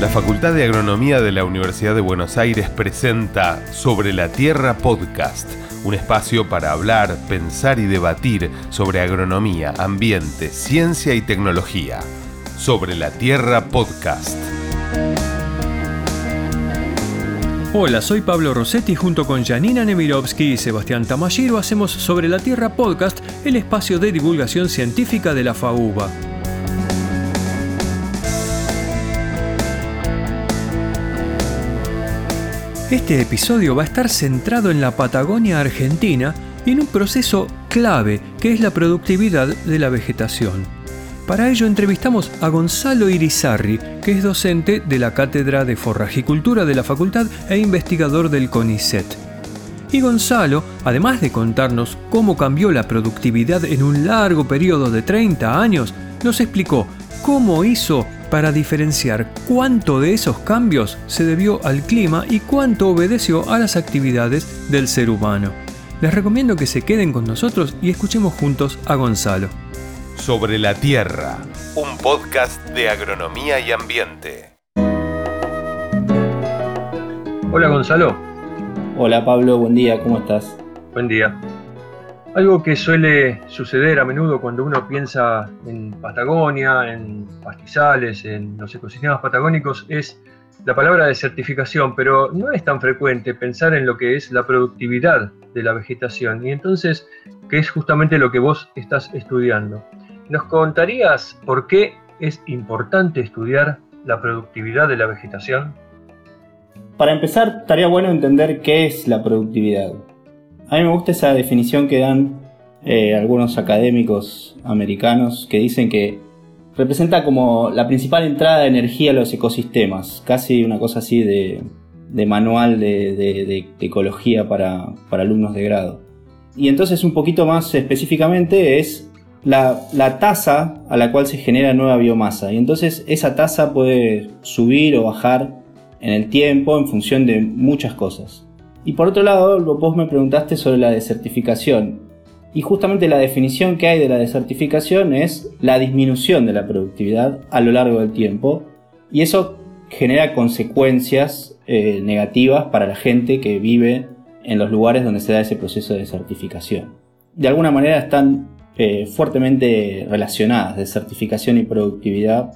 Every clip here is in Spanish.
La Facultad de Agronomía de la Universidad de Buenos Aires presenta Sobre la Tierra Podcast, un espacio para hablar, pensar y debatir sobre agronomía, ambiente, ciencia y tecnología. Sobre la Tierra Podcast. Hola, soy Pablo Rossetti junto con Janina Nemirovsky y Sebastián Tamashiro hacemos Sobre la Tierra Podcast, el espacio de divulgación científica de la FAUBA. Este episodio va a estar centrado en la Patagonia Argentina y en un proceso clave que es la productividad de la vegetación. Para ello entrevistamos a Gonzalo Irizarri, que es docente de la Cátedra de Forrajicultura de la Facultad e investigador del CONICET. Y Gonzalo, además de contarnos cómo cambió la productividad en un largo periodo de 30 años, nos explicó cómo hizo para diferenciar cuánto de esos cambios se debió al clima y cuánto obedeció a las actividades del ser humano. Les recomiendo que se queden con nosotros y escuchemos juntos a Gonzalo. Sobre la Tierra, un podcast de agronomía y ambiente. Hola Gonzalo. Hola Pablo, buen día, ¿cómo estás? Buen día. Algo que suele suceder a menudo cuando uno piensa en Patagonia, en pastizales, en los ecosistemas patagónicos, es la palabra desertificación, pero no es tan frecuente pensar en lo que es la productividad de la vegetación, y entonces, que es justamente lo que vos estás estudiando. ¿Nos contarías por qué es importante estudiar la productividad de la vegetación? Para empezar, estaría bueno entender qué es la productividad. A mí me gusta esa definición que dan eh, algunos académicos americanos que dicen que representa como la principal entrada de energía a los ecosistemas, casi una cosa así de, manual de, ecología para, alumnos de grado. Y entonces un poquito más específicamente es la, la, tasa a la cual se genera nueva biomasa. Y entonces esa tasa puede subir o bajar en el tiempo en función de muchas cosas. Y por otro lado, vos me preguntaste sobre la desertificación. Y justamente la definición que hay de la desertificación es la disminución de la productividad a lo largo del tiempo. Y eso genera consecuencias eh, negativas para la gente que vive en los lugares donde se da ese proceso de desertificación. De alguna manera están eh, fuertemente relacionadas, desertificación y productividad,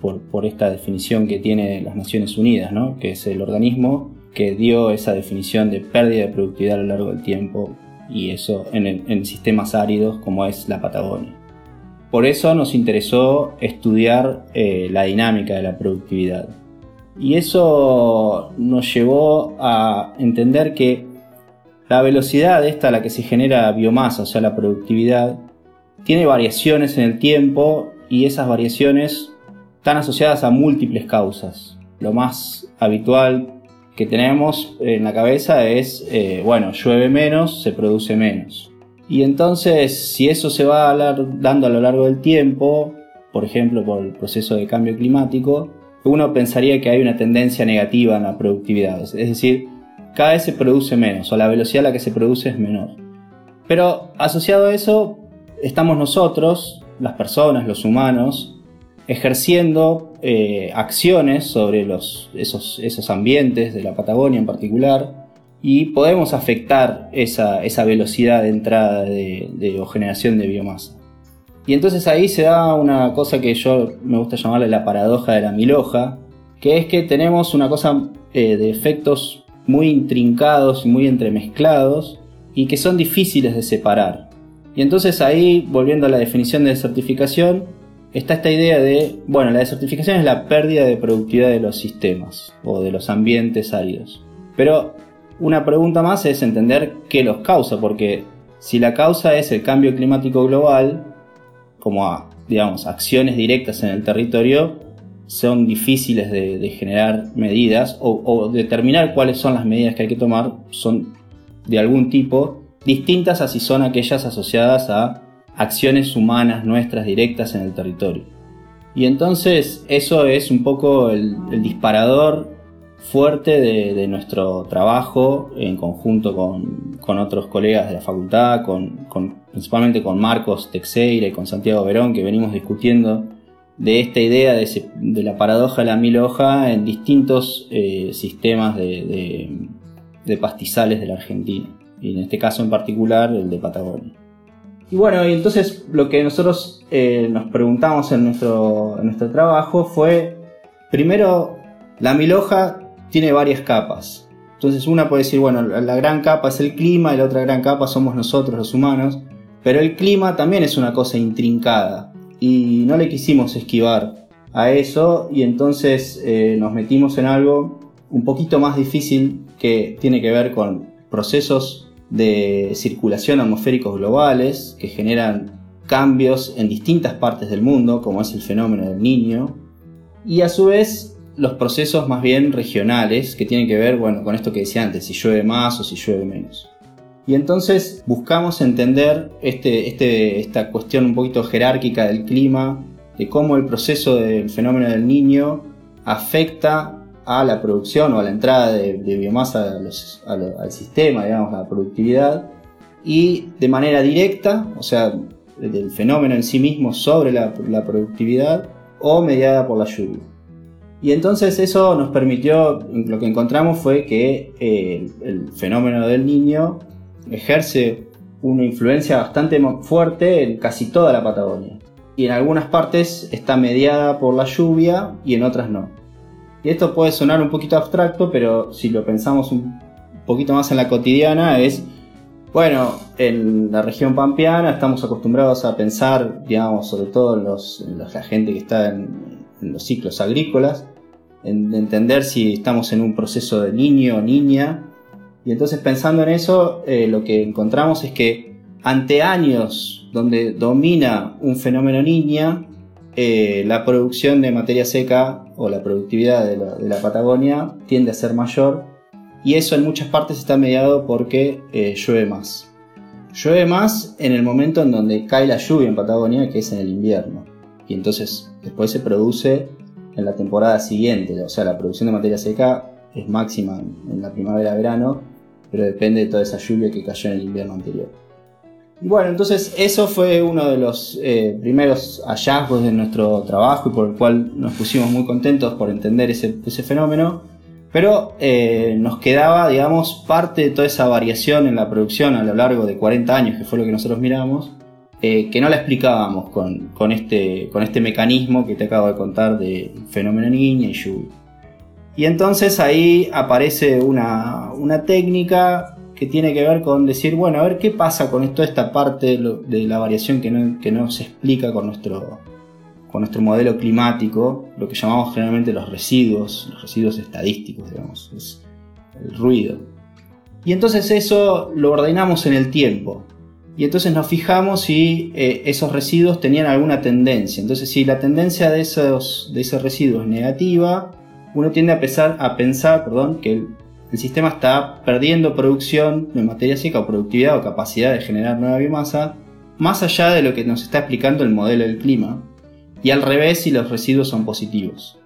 por, por, esta definición que tiene las Naciones Unidas, ¿no? que es el organismo que dio esa definición de pérdida de productividad a lo largo del tiempo y eso en, sistemas áridos como es la Patagonia. Por eso nos interesó estudiar eh, la dinámica de la productividad. Y eso nos llevó a entender que la velocidad esta a la que se genera biomasa, o sea, la productividad, tiene variaciones en el tiempo y esas variaciones están asociadas a múltiples causas. Lo más habitual que tenemos en la cabeza es, eh, bueno, llueve menos, se produce menos. Y entonces, si eso se va dando a lo largo del tiempo, por ejemplo, por el proceso de cambio climático, uno pensaría que hay una tendencia negativa en la productividad. Es decir, cada vez se produce menos, o la velocidad a la que se produce es menor. Pero asociado a eso, estamos nosotros, las personas, los humanos, ejerciendo eh, acciones sobre esos, ambientes de la Patagonia en particular y podemos afectar esa, velocidad de entrada de, o generación de biomasa. Y entonces ahí se da una cosa que yo me gusta llamarle la paradoja de la milhoja, que es que tenemos una cosa eh, de efectos muy intrincados y muy entremezclados y que son difíciles de separar. Y entonces ahí, volviendo a la definición de certificación, está esta idea de, bueno, la desertificación es la pérdida de productividad de los sistemas o de los ambientes áridos. Pero una pregunta más es entender qué los causa, porque si la causa es el cambio climático global, como digamos, acciones directas en el territorio, son difíciles de, generar medidas o, o, determinar cuáles son las medidas que hay que tomar, son de algún tipo, distintas a si son aquellas asociadas a acciones humanas nuestras directas en el territorio. Y entonces eso es un poco el, disparador fuerte de, nuestro trabajo en conjunto con, otros colegas de la facultad, con, principalmente con Marcos Texeira y con Santiago Verón, que venimos discutiendo de esta idea de, la paradoja de la mil hoja en distintos eh, sistemas de, pastizales de la Argentina, y en este caso en particular el de Patagonia. Y bueno, y entonces lo que nosotros eh, nos preguntamos en nuestro, en nuestro trabajo fue, primero, la mil hoja tiene varias capas. Entonces una puede decir, bueno, la gran capa es el clima y la otra gran capa somos nosotros los humanos, pero el clima también es una cosa intrincada y no le quisimos esquivar a eso y entonces eh, nos metimos en algo un poquito más difícil que tiene que ver con procesos de circulación atmosféricos globales que generan cambios en distintas partes del mundo, como es el fenómeno del niño, y a su vez los procesos más bien regionales que tienen que ver bueno, con esto que decía antes, si llueve más o si llueve menos. Y entonces buscamos entender este, este, esta cuestión un poquito jerárquica del clima, de cómo el proceso del fenómeno del niño afecta a la producción o a la entrada de, biomasa al sistema, digamos, a la productividad, y de manera directa, o sea, del fenómeno en sí mismo sobre la, productividad, o mediada por la lluvia. Y entonces eso nos permitió, lo que encontramos fue que eh, el fenómeno del niño ejerce una influencia bastante fuerte en casi toda la Patagonia. Y en algunas partes está mediada por la lluvia y en otras no. Y esto puede sonar un poquito abstracto, pero si lo pensamos un poquito más en la cotidiana es, bueno, en la región pampeana estamos acostumbrados a pensar, digamos, sobre todo en, la gente que está en, los ciclos agrícolas, en entender si estamos en un proceso de niño o niña, y entonces pensando en eso, eh, lo que encontramos es que ante años donde domina un fenómeno niña, eh, la producción de materia seca o la productividad de la, Patagonia tiende a ser mayor y eso en muchas partes está mediado porque eh, llueve más. Llueve más en el momento en donde cae la lluvia en Patagonia, que es en el invierno. Y entonces después se produce en la temporada siguiente, o sea, la producción de materia seca es máxima en la primavera-verano pero depende de toda esa lluvia que cayó en el invierno anterior. Y bueno, entonces eso fue uno de los eh, primeros hallazgos de nuestro trabajo y por el cual nos pusimos muy contentos por entender ese, fenómeno, pero eh, nos quedaba, digamos, parte de toda esa variación en la producción a lo largo de 40 años, que fue lo que nosotros miramos, eh, que no la explicábamos con, con, este, con este mecanismo que te acabo de contar de fenómeno niña y lluvia. Y entonces ahí aparece una, técnica que tiene que ver con decir, bueno, a ver qué pasa con toda esta parte de, la variación que no, se explica con nuestro, con nuestro modelo climático, lo que llamamos generalmente los residuos, los residuos estadísticos, digamos, es el ruido. Y entonces eso lo ordenamos en el tiempo. Y entonces nos fijamos si eh, esos residuos tenían alguna tendencia. Entonces si la tendencia de esos, de esos residuos es negativa, uno tiende a, pensar, a pensar perdón, que el, sistema está perdiendo producción de materia seca o productividad o capacidad de generar nueva biomasa, más allá de lo que nos está explicando el modelo del clima, y al revés si los residuos son positivos.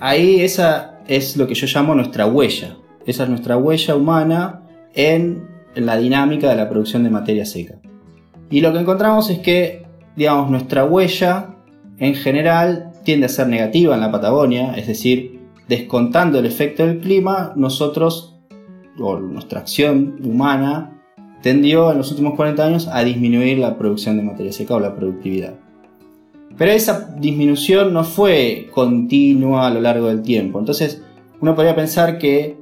Ahí esa es lo que yo llamo nuestra huella, esa es nuestra huella humana en la dinámica de la producción de materia seca. Y lo que encontramos es que, digamos, nuestra huella en general tiende a ser negativa en la Patagonia, es decir, descontando el efecto del clima, nosotros, o nuestra acción humana, tendió en los últimos 40 años a disminuir la producción de materia seca o la productividad. Pero esa disminución no fue continua a lo largo del tiempo. Entonces, uno podría pensar que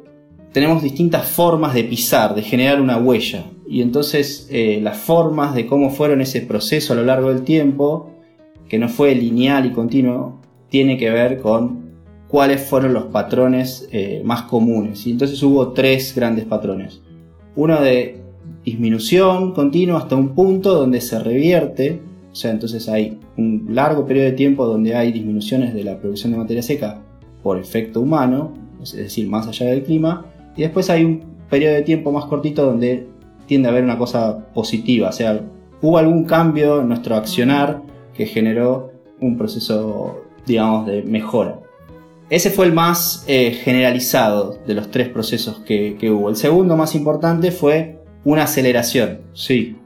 tenemos distintas formas de pisar, de generar una huella. Y entonces eh, las formas de cómo fueron ese proceso a lo largo del tiempo, que no fue lineal y continuo, tiene que ver con cuáles fueron los patrones eh, más comunes. Y entonces hubo tres grandes patrones. Uno de disminución continua hasta un punto donde se revierte, o sea, entonces hay un largo periodo de tiempo donde hay disminuciones de la producción de materia seca por efecto humano, es decir, más allá del clima, y después hay un periodo de tiempo más cortito donde tiende a haber una cosa positiva, o sea, hubo algún cambio en nuestro accionar que generó un proceso, digamos, de mejora. Ese fue el más eh, generalizado de los tres procesos que, hubo. El segundo más importante fue una aceleración. Sí.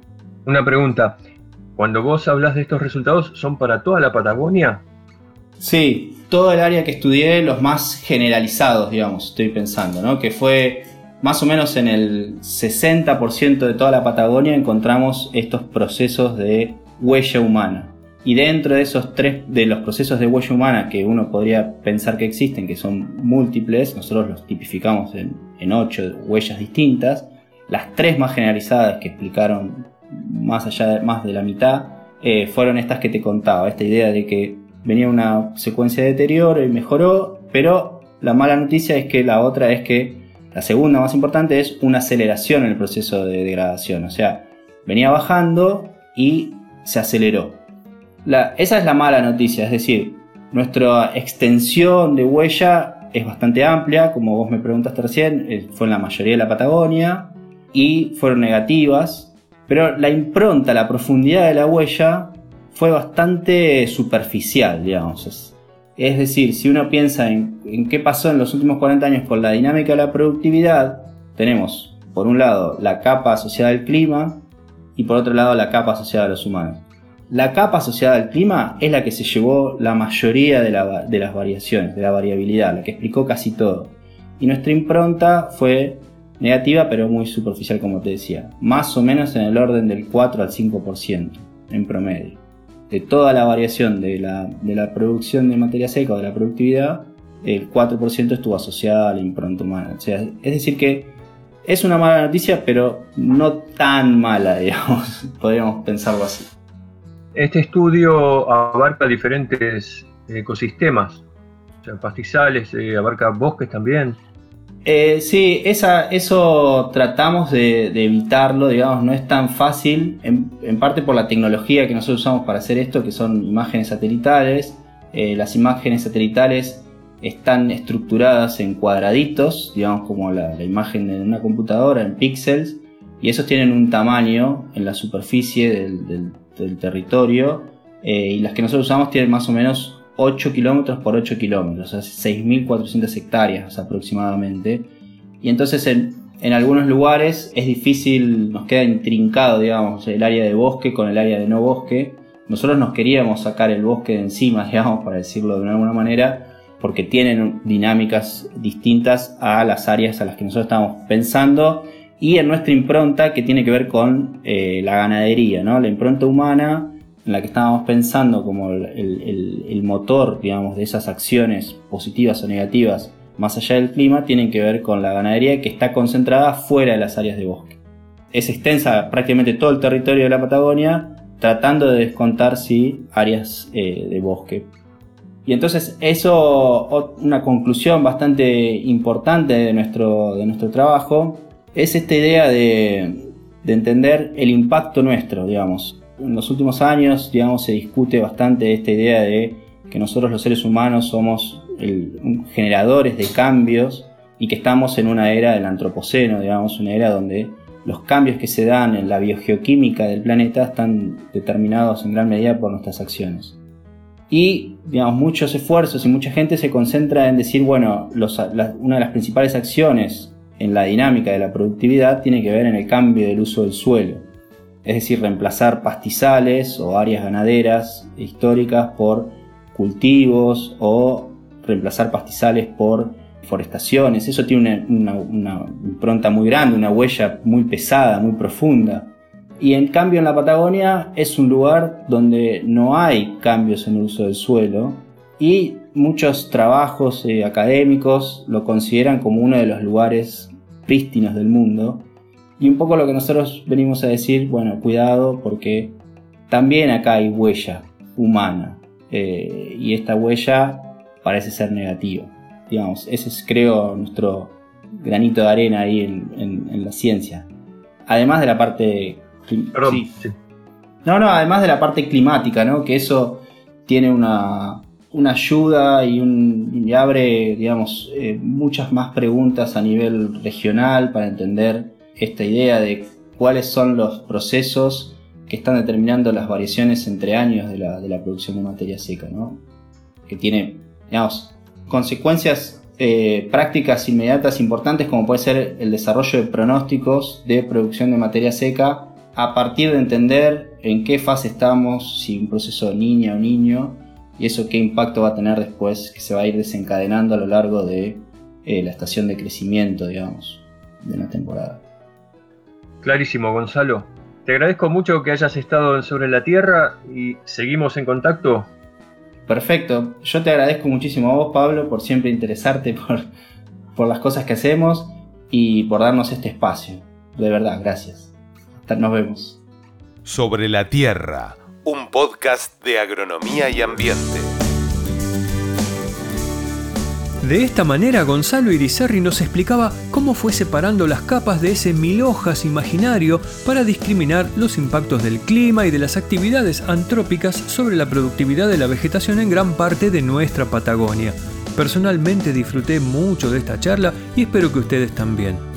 Una pregunta. Cuando vos hablas de estos resultados, ¿son para toda la Patagonia? Sí, todo el área que estudié, los más generalizados, digamos, estoy pensando, ¿no? Que fue más o menos en el 60% de toda la Patagonia encontramos estos procesos de huella humana. Y dentro de esos tres, de los procesos de huella humana que uno podría pensar que existen, que son múltiples, nosotros los tipificamos en, ocho huellas distintas, las tres más generalizadas que explicaron más allá de, más de la mitad, eh, fueron estas que te contaba, esta idea de que venía una secuencia de deterioro y mejoró, pero la mala noticia es que la otra es que la segunda más importante es una aceleración en el proceso de degradación, o sea, venía bajando y se aceleró. Esa es la mala noticia, es decir, nuestra extensión de huella es bastante amplia, como vos me preguntaste recién, eh, fue en la mayoría de la Patagonia y fueron negativas, pero la impronta, la profundidad de la huella fue bastante superficial, digamos. Es decir, si uno piensa en, qué pasó en los últimos 40 años con la dinámica de la productividad, tenemos, por un lado, la capa asociada al clima y por otro lado, la capa asociada a los humanos. La capa asociada al clima es la que se llevó la mayoría de, las variaciones, de la variabilidad, la que explicó casi todo. Y nuestra impronta fue negativa, pero muy superficial, como te decía. Más o menos en el orden del 4 al 5% en promedio de toda la variación de la, producción de materia seca o de la productividad, el 4% estuvo asociada a la impronta humana. Es decir que es una mala noticia, pero no tan mala, digamos, podríamos pensarlo así. Este estudio abarca diferentes ecosistemas, pastizales, eh, abarca bosques también. Eh, sí, eso tratamos de, evitarlo, digamos, no es tan fácil, en, parte por la tecnología que nosotros usamos para hacer esto, que son imágenes satelitales. Eh, las imágenes satelitales están estructuradas en cuadraditos, digamos como la, imagen de una computadora, en píxeles, y esos tienen un tamaño en la superficie del, territorio, eh, y las que nosotros usamos tienen más o menos 8 kilómetros por 8 kilómetros, o sea, 6.400 hectáreas aproximadamente. Y entonces en, en, algunos lugares es difícil, nos queda intrincado, digamos, el área de bosque con el área de no bosque. Nosotros nos queríamos sacar el bosque de encima, digamos, para decirlo de alguna manera, porque tienen dinámicas distintas a las áreas a las que nosotros estamos pensando y en nuestra impronta que tiene que ver con eh, la ganadería, ¿no? La impronta humana en la que estábamos pensando como el, motor, digamos, de esas acciones positivas o negativas más allá del clima, tienen que ver con la ganadería que está concentrada fuera de las áreas de bosque. Es extensa prácticamente todo el territorio de la Patagonia, tratando de descontar sí áreas eh, de bosque. Y entonces eso, una conclusión bastante importante de nuestro, de nuestro trabajo, es esta idea de, de entender el impacto nuestro, digamos en los últimos años, digamos, se discute bastante esta idea de que nosotros los seres humanos somos generadores de cambios y que estamos en una era del antropoceno, digamos, una era donde los cambios que se dan en la biogeoquímica del planeta están determinados en gran medida por nuestras acciones. Y, digamos, muchos esfuerzos y mucha gente se concentra en decir, bueno, una de las principales acciones en la dinámica de la productividad tiene que ver en el cambio del uso del suelo es decir, reemplazar pastizales o áreas ganaderas históricas por cultivos o reemplazar pastizales por forestaciones. Eso tiene una, impronta muy grande, una huella muy pesada, muy profunda. Y en cambio en la Patagonia es un lugar donde no hay cambios en el uso del suelo y muchos trabajos eh, académicos lo consideran como uno de los lugares prístinos del mundo y un poco lo que nosotros venimos a decir, bueno, cuidado porque también acá hay huella humana eh, y esta huella parece ser negativa. Digamos, ese es creo nuestro granito de arena ahí en, la ciencia. Además de la parte... No, no, además de la parte climática, ¿no? Que eso tiene una, ayuda y, un, y abre, digamos, eh, muchas más preguntas a nivel regional para entender esta idea de cuáles son los procesos que están determinando las variaciones entre años de la, producción de materia seca, ¿no? que tiene digamos, consecuencias eh, prácticas inmediatas importantes como puede ser el desarrollo de pronósticos de producción de materia seca a partir de entender en qué fase estamos, si un proceso de niña o niño, y eso qué impacto va a tener después que se va a ir desencadenando a lo largo de eh, la estación de crecimiento, digamos, de una temporada. Clarísimo, Gonzalo. Te agradezco mucho que hayas estado Sobre la Tierra y seguimos en contacto. Perfecto. Yo te agradezco muchísimo a vos, Pablo, por siempre interesarte por, por las cosas que hacemos y por darnos este espacio. De verdad, gracias. Hasta nos vemos. Sobre la Tierra, un podcast de agronomía y ambiente. De esta manera Gonzalo Irizarri nos explicaba cómo fue separando las capas de ese mil hojas imaginario para discriminar los impactos del clima y de las actividades antrópicas sobre la productividad de la vegetación en gran parte de nuestra Patagonia. Personalmente disfruté mucho de esta charla y espero que ustedes también.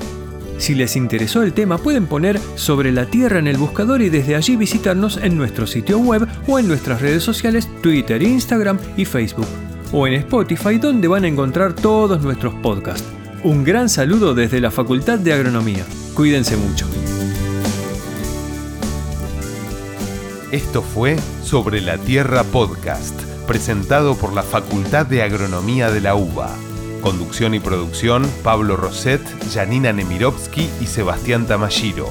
Si les interesó el tema pueden poner sobre la Tierra en el buscador y desde allí visitarnos en nuestro sitio web o en nuestras redes sociales Twitter, Instagram y Facebook o en Spotify donde van a encontrar todos nuestros podcasts. Un gran saludo desde la Facultad de Agronomía. Cuídense mucho. Esto fue Sobre la Tierra Podcast, presentado por la Facultad de Agronomía de la UBA. Conducción y producción, Pablo Roset, Janina Nemirovsky y Sebastián Tamashiro.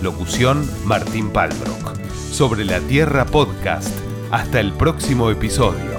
Locución, Martín Palbrock. Sobre la Tierra Podcast. Hasta el próximo episodio.